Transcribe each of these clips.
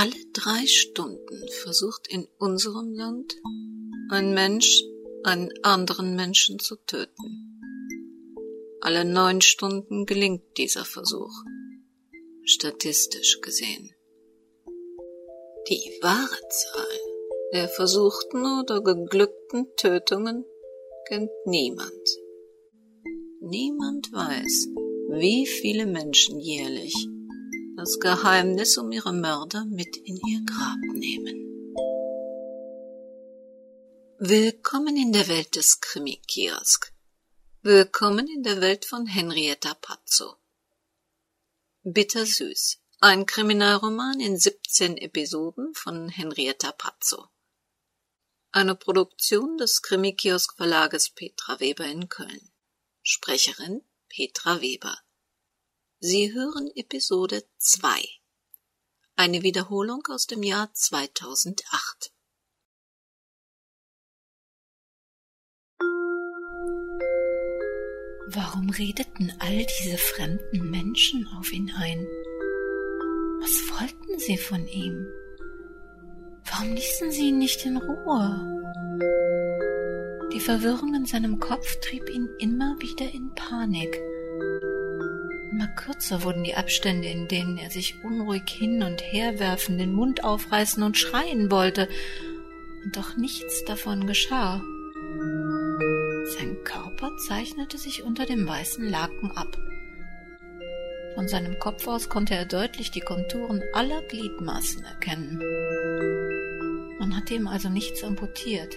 Alle drei Stunden versucht in unserem Land ein Mensch einen anderen Menschen zu töten. Alle neun Stunden gelingt dieser Versuch, statistisch gesehen. Die wahre Zahl der versuchten oder geglückten Tötungen kennt niemand. Niemand weiß, wie viele Menschen jährlich das Geheimnis um ihre Mörder mit in ihr Grab nehmen. Willkommen in der Welt des Krimi-Kiosk. Willkommen in der Welt von Henrietta Pazzo. Bittersüß. Ein Kriminalroman in 17 Episoden von Henrietta Pazzo. Eine Produktion des Krimi-Kiosk Verlages Petra Weber in Köln. Sprecherin Petra Weber. Sie hören Episode 2. Eine Wiederholung aus dem Jahr 2008. Warum redeten all diese fremden Menschen auf ihn ein? Was wollten sie von ihm? Warum ließen sie ihn nicht in Ruhe? Die Verwirrung in seinem Kopf trieb ihn immer wieder in Panik. Immer kürzer wurden die Abstände, in denen er sich unruhig hin und her werfen, den Mund aufreißen und schreien wollte, und doch nichts davon geschah. Sein Körper zeichnete sich unter dem weißen Laken ab. Von seinem Kopf aus konnte er deutlich die Konturen aller Gliedmaßen erkennen. Man hatte ihm also nichts amputiert.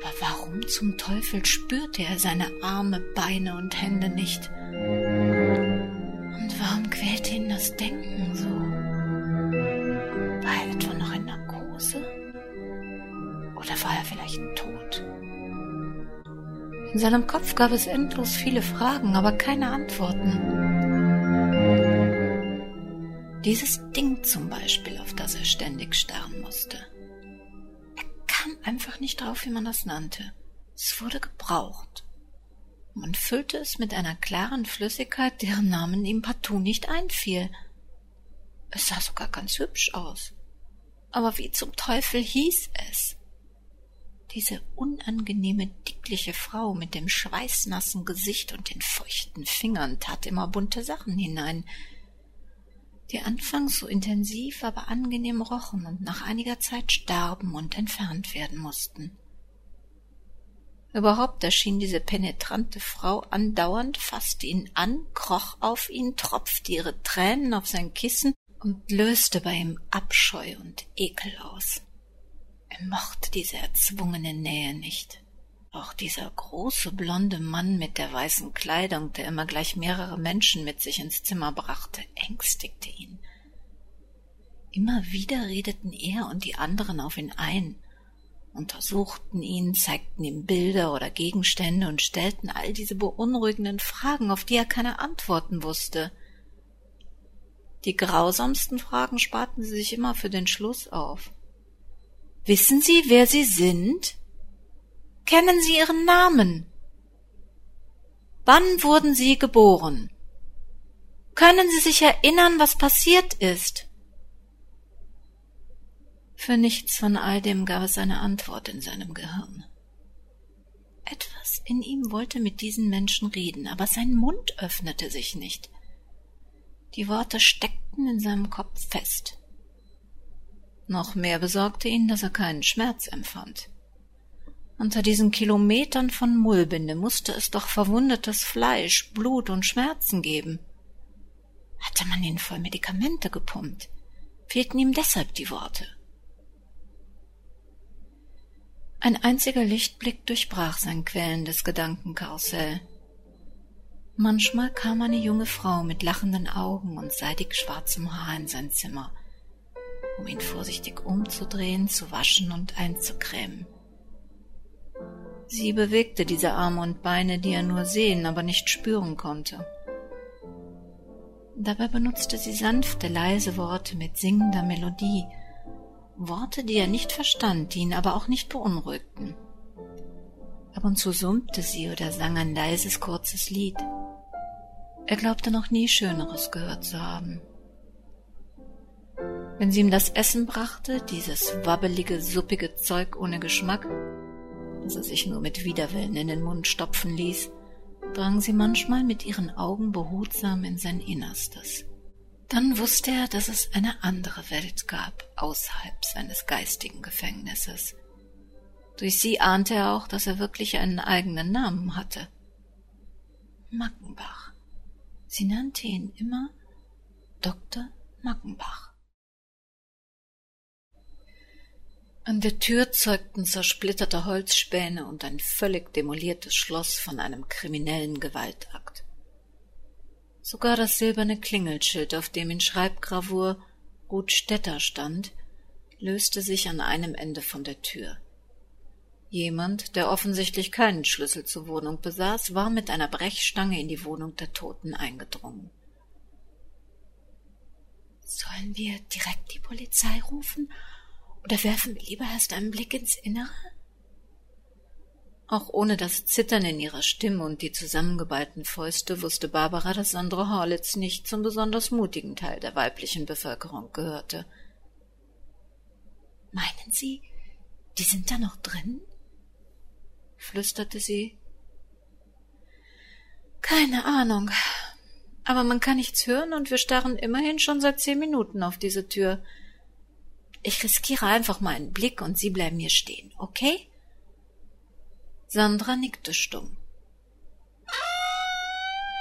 Aber warum zum Teufel spürte er seine Arme, Beine und Hände nicht? Und warum quälte ihn das Denken so? War er etwa noch in Narkose? Oder war er vielleicht tot? In seinem Kopf gab es endlos viele Fragen, aber keine Antworten. Dieses Ding zum Beispiel, auf das er ständig starren musste. Einfach nicht drauf, wie man das nannte. Es wurde gebraucht. Man füllte es mit einer klaren Flüssigkeit, deren Namen ihm partout nicht einfiel. Es sah sogar ganz hübsch aus. Aber wie zum Teufel hieß es? Diese unangenehme, dickliche Frau mit dem schweißnassen Gesicht und den feuchten Fingern tat immer bunte Sachen hinein, die anfangs so intensiv, aber angenehm rochen und nach einiger Zeit starben und entfernt werden mussten. Überhaupt erschien diese penetrante Frau andauernd, fasste ihn an, kroch auf ihn, tropfte ihre Tränen auf sein Kissen und löste bei ihm Abscheu und Ekel aus. Er mochte diese erzwungene Nähe nicht. Auch dieser große blonde Mann mit der weißen Kleidung, der immer gleich mehrere Menschen mit sich ins Zimmer brachte, ängstigte ihn. Immer wieder redeten er und die anderen auf ihn ein, untersuchten ihn, zeigten ihm Bilder oder Gegenstände und stellten all diese beunruhigenden Fragen, auf die er keine Antworten wusste. Die grausamsten Fragen sparten sie sich immer für den Schluss auf. Wissen Sie, wer Sie sind? Kennen Sie Ihren Namen? Wann wurden Sie geboren? Können Sie sich erinnern, was passiert ist? Für nichts von all dem gab es eine Antwort in seinem Gehirn. Etwas in ihm wollte mit diesen Menschen reden, aber sein Mund öffnete sich nicht. Die Worte steckten in seinem Kopf fest. Noch mehr besorgte ihn, dass er keinen Schmerz empfand. Unter diesen Kilometern von Mullbinde musste es doch verwundetes Fleisch, Blut und Schmerzen geben. Hatte man ihn voll Medikamente gepumpt? Fehlten ihm deshalb die Worte? Ein einziger Lichtblick durchbrach sein quälendes Gedankenkarussell. Manchmal kam eine junge Frau mit lachenden Augen und seidig schwarzem Haar in sein Zimmer um ihn vorsichtig umzudrehen, zu waschen und einzucremen. Sie bewegte diese Arme und Beine, die er nur sehen, aber nicht spüren konnte. Dabei benutzte sie sanfte, leise Worte mit singender Melodie, Worte, die er nicht verstand, die ihn aber auch nicht beunruhigten. Ab und zu summte sie oder sang ein leises, kurzes Lied. Er glaubte noch nie Schöneres gehört zu haben. Wenn sie ihm das Essen brachte, dieses wabbelige, suppige Zeug ohne Geschmack, er sich nur mit Widerwillen in den Mund stopfen ließ, drang sie manchmal mit ihren Augen behutsam in sein Innerstes. Dann wusste er, dass es eine andere Welt gab, außerhalb seines geistigen Gefängnisses. Durch sie ahnte er auch, dass er wirklich einen eigenen Namen hatte. Mackenbach. Sie nannte ihn immer Dr. Mackenbach. An der Tür zeugten zersplitterte Holzspäne und ein völlig demoliertes Schloss von einem kriminellen Gewaltakt. Sogar das silberne Klingelschild, auf dem in Schreibgravur Ruth Stetter stand, löste sich an einem Ende von der Tür. Jemand, der offensichtlich keinen Schlüssel zur Wohnung besaß, war mit einer Brechstange in die Wohnung der Toten eingedrungen. Sollen wir direkt die Polizei rufen oder werfen wir lieber erst einen Blick ins Innere? Auch ohne das Zittern in ihrer Stimme und die zusammengeballten Fäuste wusste Barbara, dass Sandra Horlitz nicht zum besonders mutigen Teil der weiblichen Bevölkerung gehörte. Meinen Sie, die sind da noch drin? flüsterte sie. Keine Ahnung. Aber man kann nichts hören und wir starren immerhin schon seit zehn Minuten auf diese Tür. Ich riskiere einfach mal einen Blick und Sie bleiben hier stehen, okay? Sandra nickte stumm.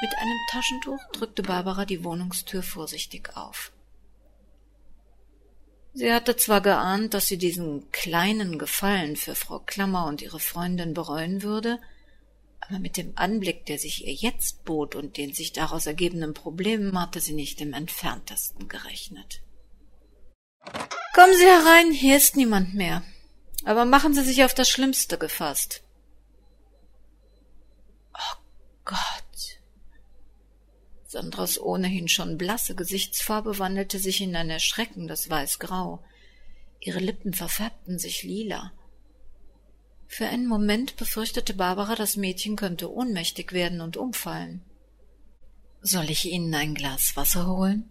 Mit einem Taschentuch drückte Barbara die Wohnungstür vorsichtig auf. Sie hatte zwar geahnt, dass sie diesen kleinen Gefallen für Frau Klammer und ihre Freundin bereuen würde, aber mit dem Anblick, der sich ihr jetzt bot und den sich daraus ergebenden Problemen, hatte sie nicht im entferntesten gerechnet. Kommen Sie herein, hier ist niemand mehr. Aber machen Sie sich auf das Schlimmste gefasst. Oh Gott. Sandras ohnehin schon blasse Gesichtsfarbe wandelte sich in ein erschreckendes Weißgrau. Ihre Lippen verfärbten sich lila. Für einen Moment befürchtete Barbara, das Mädchen könnte ohnmächtig werden und umfallen. Soll ich Ihnen ein Glas Wasser holen?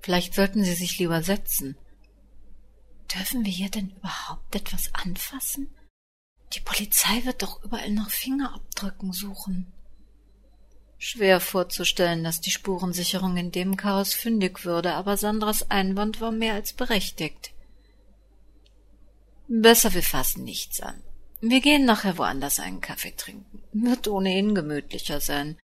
Vielleicht sollten Sie sich lieber setzen. Dürfen wir hier denn überhaupt etwas anfassen? Die Polizei wird doch überall nach Fingerabdrücken suchen. Schwer vorzustellen, dass die Spurensicherung in dem Chaos fündig würde, aber Sandras Einwand war mehr als berechtigt. Besser wir fassen nichts an. Wir gehen nachher woanders einen Kaffee trinken. Wird ohnehin gemütlicher sein.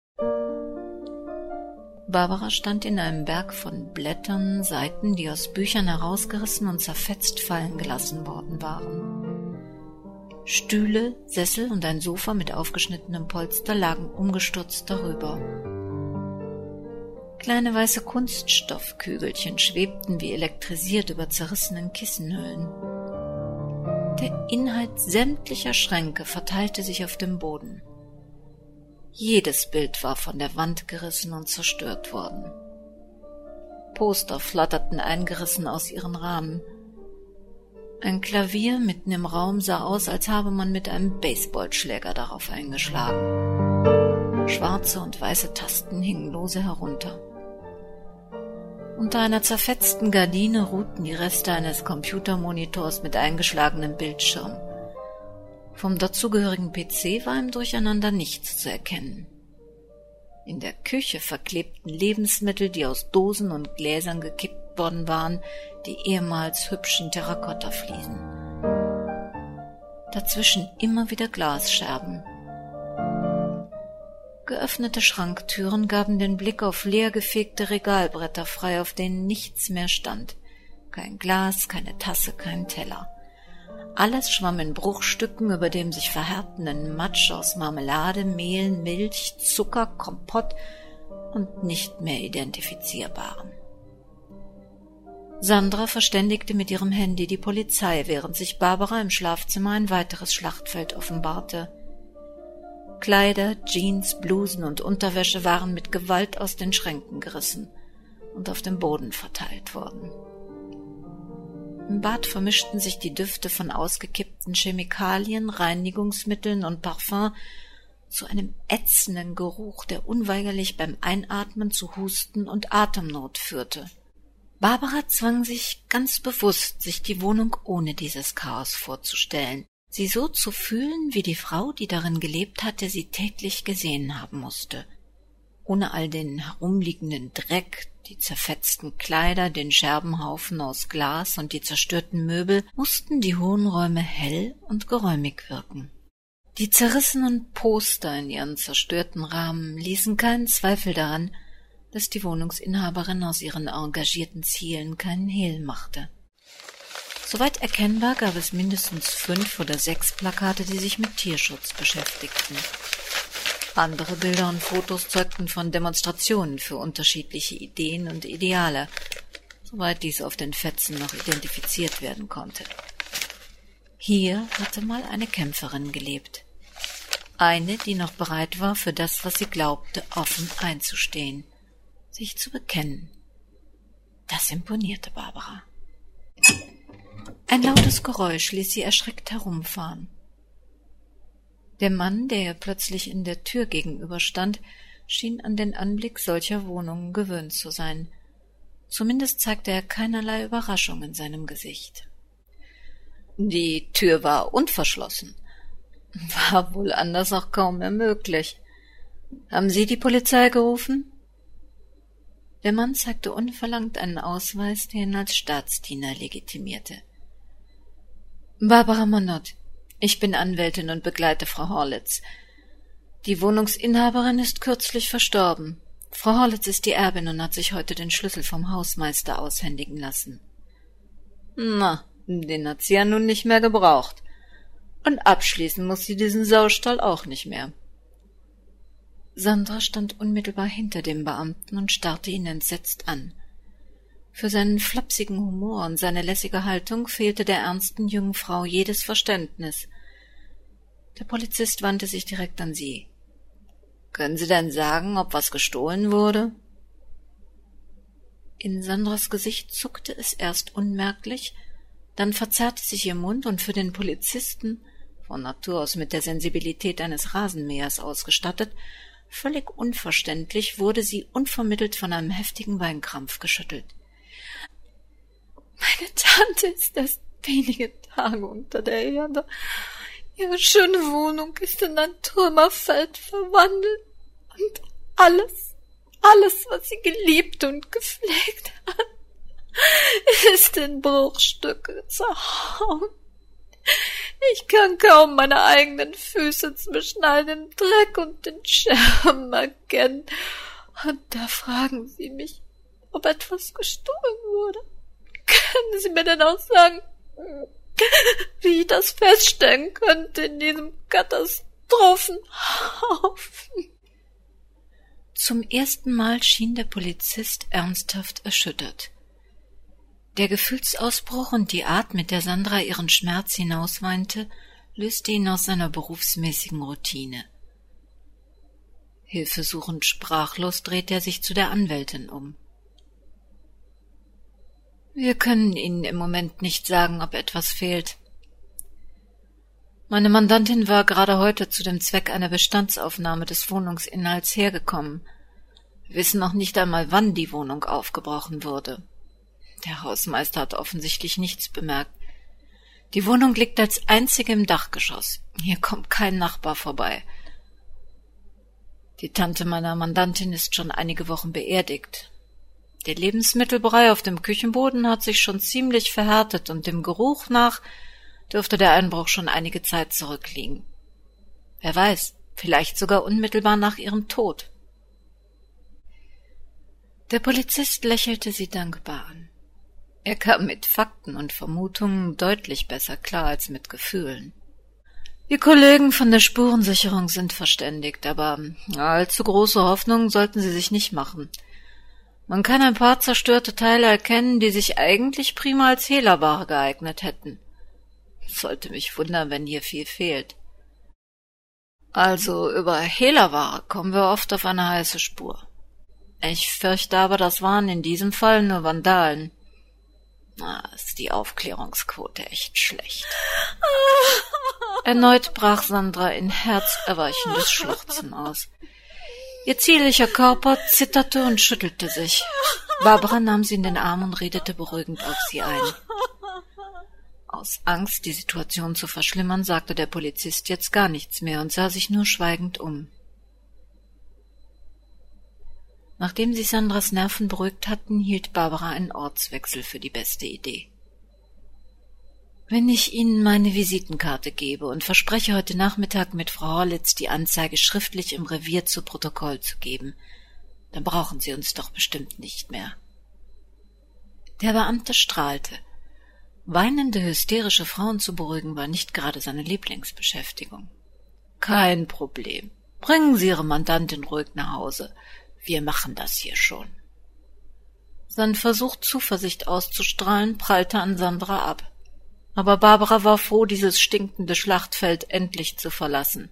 Barbara stand in einem Berg von Blättern, Seiten, die aus Büchern herausgerissen und zerfetzt fallen gelassen worden waren. Stühle, Sessel und ein Sofa mit aufgeschnittenem Polster lagen umgestürzt darüber. Kleine weiße Kunststoffkügelchen schwebten wie elektrisiert über zerrissenen Kissenhüllen. Der Inhalt sämtlicher Schränke verteilte sich auf dem Boden. Jedes Bild war von der Wand gerissen und zerstört worden. Poster flatterten eingerissen aus ihren Rahmen. Ein Klavier mitten im Raum sah aus, als habe man mit einem Baseballschläger darauf eingeschlagen. Schwarze und weiße Tasten hingen lose herunter. Unter einer zerfetzten Gardine ruhten die Reste eines Computermonitors mit eingeschlagenem Bildschirm. Vom dazugehörigen PC war im Durcheinander nichts zu erkennen. In der Küche verklebten Lebensmittel, die aus Dosen und Gläsern gekippt worden waren, die ehemals hübschen Terrakottafliesen. Dazwischen immer wieder Glasscherben. Geöffnete Schranktüren gaben den Blick auf leergefegte Regalbretter frei, auf denen nichts mehr stand. Kein Glas, keine Tasse, kein Teller. Alles schwamm in Bruchstücken über dem sich verhärtenden Matsch aus Marmelade, Mehl, Milch, Zucker, Kompott und nicht mehr identifizierbaren. Sandra verständigte mit ihrem Handy die Polizei, während sich Barbara im Schlafzimmer ein weiteres Schlachtfeld offenbarte. Kleider, Jeans, Blusen und Unterwäsche waren mit Gewalt aus den Schränken gerissen und auf dem Boden verteilt worden. Im Bad vermischten sich die Düfte von ausgekippten Chemikalien, Reinigungsmitteln und Parfum zu einem ätzenden Geruch, der unweigerlich beim Einatmen zu Husten und Atemnot führte. Barbara zwang sich ganz bewusst, sich die Wohnung ohne dieses Chaos vorzustellen, sie so zu fühlen, wie die Frau, die darin gelebt hatte, sie täglich gesehen haben musste. Ohne all den herumliegenden Dreck, die zerfetzten Kleider, den Scherbenhaufen aus Glas und die zerstörten Möbel mussten die hohen Räume hell und geräumig wirken. Die zerrissenen Poster in ihren zerstörten Rahmen ließen keinen Zweifel daran, dass die Wohnungsinhaberin aus ihren engagierten Zielen keinen Hehl machte. Soweit erkennbar gab es mindestens fünf oder sechs Plakate, die sich mit Tierschutz beschäftigten. Andere Bilder und Fotos zeugten von Demonstrationen für unterschiedliche Ideen und Ideale, soweit dies auf den Fetzen noch identifiziert werden konnte. Hier hatte mal eine Kämpferin gelebt. Eine, die noch bereit war, für das, was sie glaubte, offen einzustehen sich zu bekennen. Das imponierte Barbara. Ein lautes Geräusch ließ sie erschreckt herumfahren. Der Mann, der plötzlich in der Tür gegenüberstand, schien an den Anblick solcher Wohnungen gewöhnt zu sein. Zumindest zeigte er keinerlei Überraschung in seinem Gesicht. Die Tür war unverschlossen. War wohl anders auch kaum mehr möglich. Haben Sie die Polizei gerufen? Der Mann zeigte unverlangt einen Ausweis, der ihn als Staatsdiener legitimierte. Barbara Monod, ich bin Anwältin und begleite Frau Horlitz. Die Wohnungsinhaberin ist kürzlich verstorben. Frau Horlitz ist die Erbin und hat sich heute den Schlüssel vom Hausmeister aushändigen lassen. Na, den hat sie ja nun nicht mehr gebraucht. Und abschließen muss sie diesen Saustall auch nicht mehr. Sandra stand unmittelbar hinter dem Beamten und starrte ihn entsetzt an. Für seinen flapsigen Humor und seine lässige Haltung fehlte der ernsten jungen Frau jedes Verständnis. Der Polizist wandte sich direkt an sie. Können Sie denn sagen, ob was gestohlen wurde? In Sandras Gesicht zuckte es erst unmerklich, dann verzerrte sich ihr Mund und für den Polizisten, von Natur aus mit der Sensibilität eines Rasenmähers ausgestattet, Völlig unverständlich wurde sie unvermittelt von einem heftigen Weinkrampf geschüttelt. Meine Tante ist erst wenige Tage unter der Erde. Ihre schöne Wohnung ist in ein Trümmerfeld verwandelt und alles, alles, was sie geliebt und gepflegt hat, ist in Bruchstücke zerhauen. Ich kann kaum meine eigenen Füße zwischen all dem Dreck und den Scherben erkennen. Und da fragen Sie mich, ob etwas gestohlen wurde. Können Sie mir denn auch sagen, wie ich das feststellen könnte in diesem Katastrophenhaufen? Zum ersten Mal schien der Polizist ernsthaft erschüttert. Der Gefühlsausbruch und die Art, mit der Sandra ihren Schmerz hinausweinte, löste ihn aus seiner berufsmäßigen Routine. Hilfesuchend sprachlos drehte er sich zu der Anwältin um. Wir können Ihnen im Moment nicht sagen, ob etwas fehlt. Meine Mandantin war gerade heute zu dem Zweck einer Bestandsaufnahme des Wohnungsinhalts hergekommen. Wir wissen noch nicht einmal, wann die Wohnung aufgebrochen wurde. Der Hausmeister hat offensichtlich nichts bemerkt. Die Wohnung liegt als einzige im Dachgeschoss. Hier kommt kein Nachbar vorbei. Die Tante meiner Mandantin ist schon einige Wochen beerdigt. Der Lebensmittelbrei auf dem Küchenboden hat sich schon ziemlich verhärtet und dem Geruch nach dürfte der Einbruch schon einige Zeit zurückliegen. Wer weiß, vielleicht sogar unmittelbar nach ihrem Tod. Der Polizist lächelte sie dankbar an. Er kam mit Fakten und Vermutungen deutlich besser klar als mit Gefühlen. Die Kollegen von der Spurensicherung sind verständigt, aber allzu große Hoffnungen sollten sie sich nicht machen. Man kann ein paar zerstörte Teile erkennen, die sich eigentlich prima als Hehlerware geeignet hätten. Sollte mich wundern, wenn hier viel fehlt. Also über Hehlerware kommen wir oft auf eine heiße Spur. Ich fürchte aber, das waren in diesem Fall nur Vandalen. Na, ist die Aufklärungsquote echt schlecht. Erneut brach Sandra in herzerweichendes Schluchzen aus. Ihr zierlicher Körper zitterte und schüttelte sich. Barbara nahm sie in den Arm und redete beruhigend auf sie ein. Aus Angst, die Situation zu verschlimmern, sagte der Polizist jetzt gar nichts mehr und sah sich nur schweigend um. Nachdem sich Sandras Nerven beruhigt hatten, hielt Barbara einen Ortswechsel für die beste Idee. Wenn ich Ihnen meine Visitenkarte gebe und verspreche, heute Nachmittag mit Frau Horlitz die Anzeige schriftlich im Revier zu Protokoll zu geben, dann brauchen Sie uns doch bestimmt nicht mehr. Der Beamte strahlte. Weinende, hysterische Frauen zu beruhigen war nicht gerade seine Lieblingsbeschäftigung. Kein Problem. Bringen Sie Ihre Mandantin ruhig nach Hause. Wir machen das hier schon. Sein Versuch, Zuversicht auszustrahlen, prallte an Sandra ab. Aber Barbara war froh, dieses stinkende Schlachtfeld endlich zu verlassen.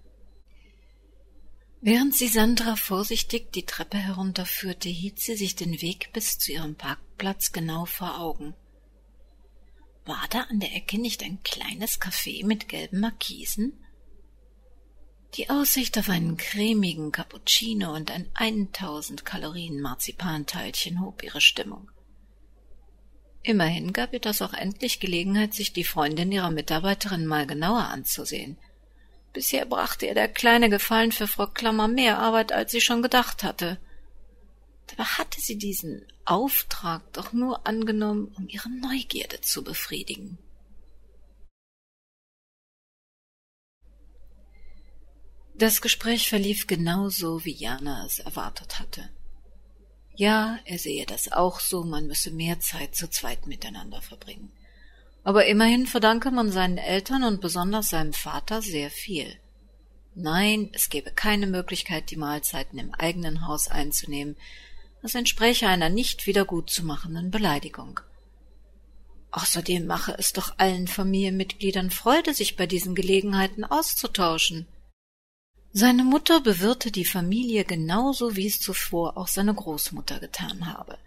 Während sie Sandra vorsichtig die Treppe herunterführte, hielt sie sich den Weg bis zu ihrem Parkplatz genau vor Augen. War da an der Ecke nicht ein kleines Café mit gelben Markisen? Die Aussicht auf einen cremigen Cappuccino und ein 1000 Kalorien Marzipanteilchen hob ihre Stimmung. Immerhin gab ihr das auch endlich Gelegenheit, sich die Freundin ihrer Mitarbeiterin mal genauer anzusehen. Bisher brachte ihr der kleine Gefallen für Frau Klammer mehr Arbeit, als sie schon gedacht hatte. Dabei hatte sie diesen Auftrag doch nur angenommen, um ihre Neugierde zu befriedigen. Das Gespräch verlief genau so, wie Jana es erwartet hatte. Ja, er sehe das auch so, man müsse mehr Zeit zu zweit miteinander verbringen. Aber immerhin verdanke man seinen Eltern und besonders seinem Vater sehr viel. Nein, es gebe keine Möglichkeit, die Mahlzeiten im eigenen Haus einzunehmen, das entspräche einer nicht wiedergutzumachenden Beleidigung. Außerdem mache es doch allen Familienmitgliedern Freude, sich bei diesen Gelegenheiten auszutauschen. Seine Mutter bewirte die Familie genauso, wie es zuvor auch seine Großmutter getan habe.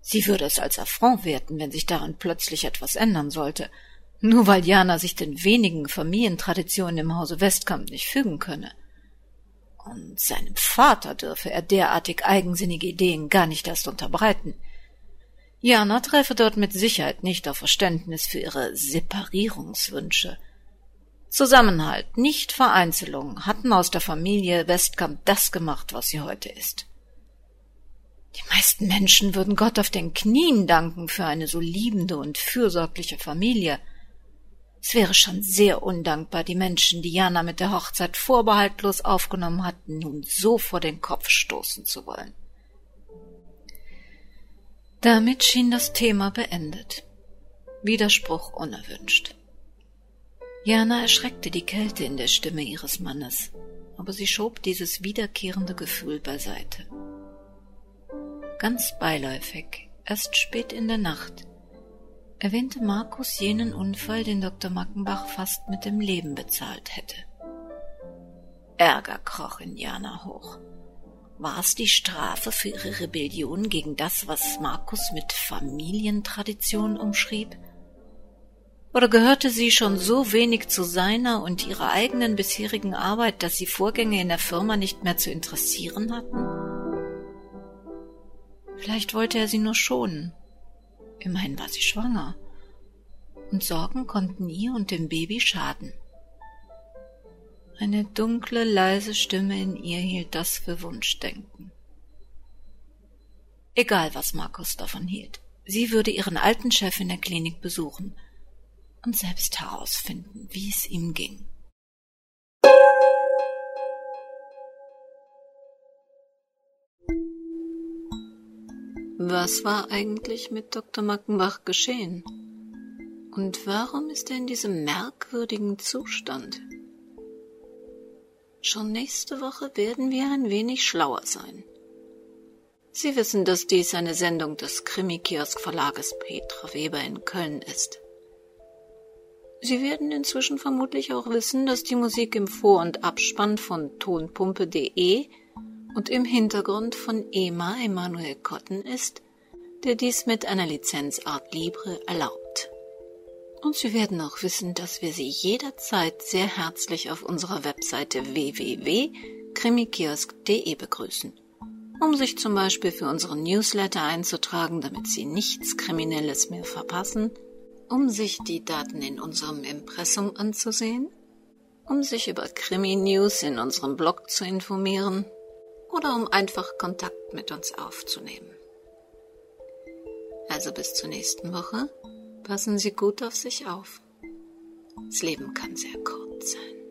Sie würde es als Affront werten, wenn sich daran plötzlich etwas ändern sollte, nur weil Jana sich den wenigen Familientraditionen im Hause Westkamp nicht fügen könne. Und seinem Vater dürfe er derartig eigensinnige Ideen gar nicht erst unterbreiten. Jana treffe dort mit Sicherheit nicht auf Verständnis für ihre Separierungswünsche. Zusammenhalt, nicht Vereinzelung, hatten aus der Familie Westkamp das gemacht, was sie heute ist. Die meisten Menschen würden Gott auf den Knien danken für eine so liebende und fürsorgliche Familie. Es wäre schon sehr undankbar, die Menschen, die Jana mit der Hochzeit vorbehaltlos aufgenommen hatten, nun so vor den Kopf stoßen zu wollen. Damit schien das Thema beendet. Widerspruch unerwünscht. Jana erschreckte die Kälte in der Stimme ihres Mannes, aber sie schob dieses wiederkehrende Gefühl beiseite. Ganz beiläufig, erst spät in der Nacht, erwähnte Markus jenen Unfall, den Dr. Mackenbach fast mit dem Leben bezahlt hätte. Ärger kroch in Jana hoch. War es die Strafe für ihre Rebellion gegen das, was Markus mit Familientradition umschrieb? Oder gehörte sie schon so wenig zu seiner und ihrer eigenen bisherigen Arbeit, dass sie Vorgänge in der Firma nicht mehr zu interessieren hatten? Vielleicht wollte er sie nur schonen. Immerhin war sie schwanger. Und Sorgen konnten ihr und dem Baby schaden. Eine dunkle, leise Stimme in ihr hielt das für Wunschdenken. Egal, was Markus davon hielt. Sie würde ihren alten Chef in der Klinik besuchen – und selbst herausfinden, wie es ihm ging. Was war eigentlich mit Dr. Mackenbach geschehen? Und warum ist er in diesem merkwürdigen Zustand? Schon nächste Woche werden wir ein wenig schlauer sein. Sie wissen, dass dies eine Sendung des Krimi-Kiosk-Verlages Petra Weber in Köln ist. Sie werden inzwischen vermutlich auch wissen, dass die Musik im Vor- und Abspann von tonpumpe.de und im Hintergrund von Ema Emanuel Cotton ist, der dies mit einer Lizenz Art Libre erlaubt. Und Sie werden auch wissen, dass wir Sie jederzeit sehr herzlich auf unserer Webseite www krimikiosk.de begrüßen, um sich zum Beispiel für unseren Newsletter einzutragen, damit Sie nichts Kriminelles mehr verpassen, um sich die Daten in unserem Impressum anzusehen, um sich über Krimi-News in unserem Blog zu informieren oder um einfach Kontakt mit uns aufzunehmen. Also bis zur nächsten Woche. Passen Sie gut auf sich auf. Das Leben kann sehr kurz sein.